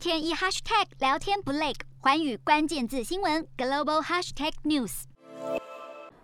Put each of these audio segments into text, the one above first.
天一 hashtag 聊天不累，环宇关键字新闻 global hashtag news。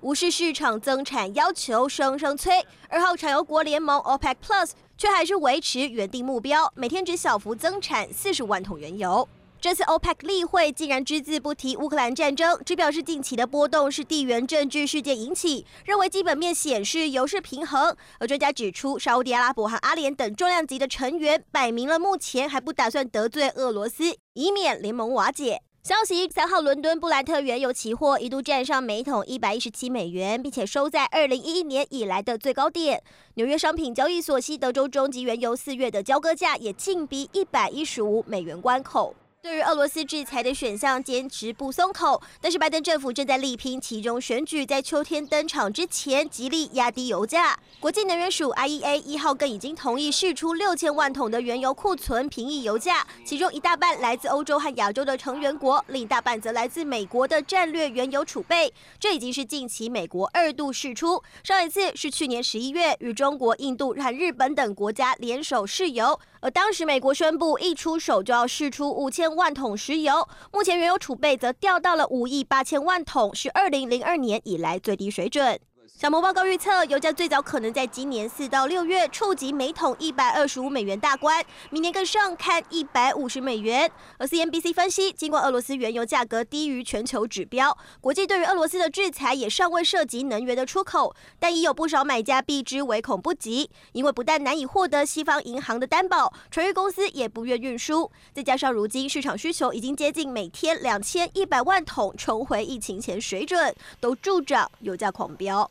无视市场增产要求，声声催。而后产油国联盟 OPEC Plus 却还是维持原定目标，每天只小幅增产四十万桶原油。这次 OPEC 例会竟然只字不提乌克兰战争，只表示近期的波动是地缘政治事件引起，认为基本面显示油市平衡。而专家指出，沙乌地阿拉伯和阿联等重量级的成员摆明了目前还不打算得罪俄罗斯，以免联盟瓦解。消息：三号伦敦布兰特原油期货一度站上每桶一百一十七美元，并且收在二零一一年以来的最高点。纽约商品交易所西德州中级原油四月的交割价也近逼一百一十五美元关口。对于俄罗斯制裁的选项，坚持不松口。但是拜登政府正在力拼其中选举，在秋天登场之前，极力压低油价。国际能源署 IEA 一号更已经同意释出六千万桶的原油库存，平抑油价。其中一大半来自欧洲和亚洲的成员国，另一大半则来自美国的战略原油储备。这已经是近期美国二度释出，上一次是去年十一月，与中国、印度和日本等国家联手释油。而当时美国宣布一出手就要释出五千万桶石油，目前原油储备则掉到了五亿八千万桶，是二零零二年以来最低水准。小摩报告预测，油价最早可能在今年四到六月触及每桶一百二十五美元大关，明年更上看一百五十美元。而 CNBC 分析，尽管俄罗斯原油价格低于全球指标，国际对于俄罗斯的制裁也尚未涉及能源的出口，但已有不少买家避之唯恐不及，因为不但难以获得西方银行的担保，船运公司也不愿运输，再加上如今市场需求已经接近每天两千一百万桶，重回疫情前水准，都助长油价狂飙。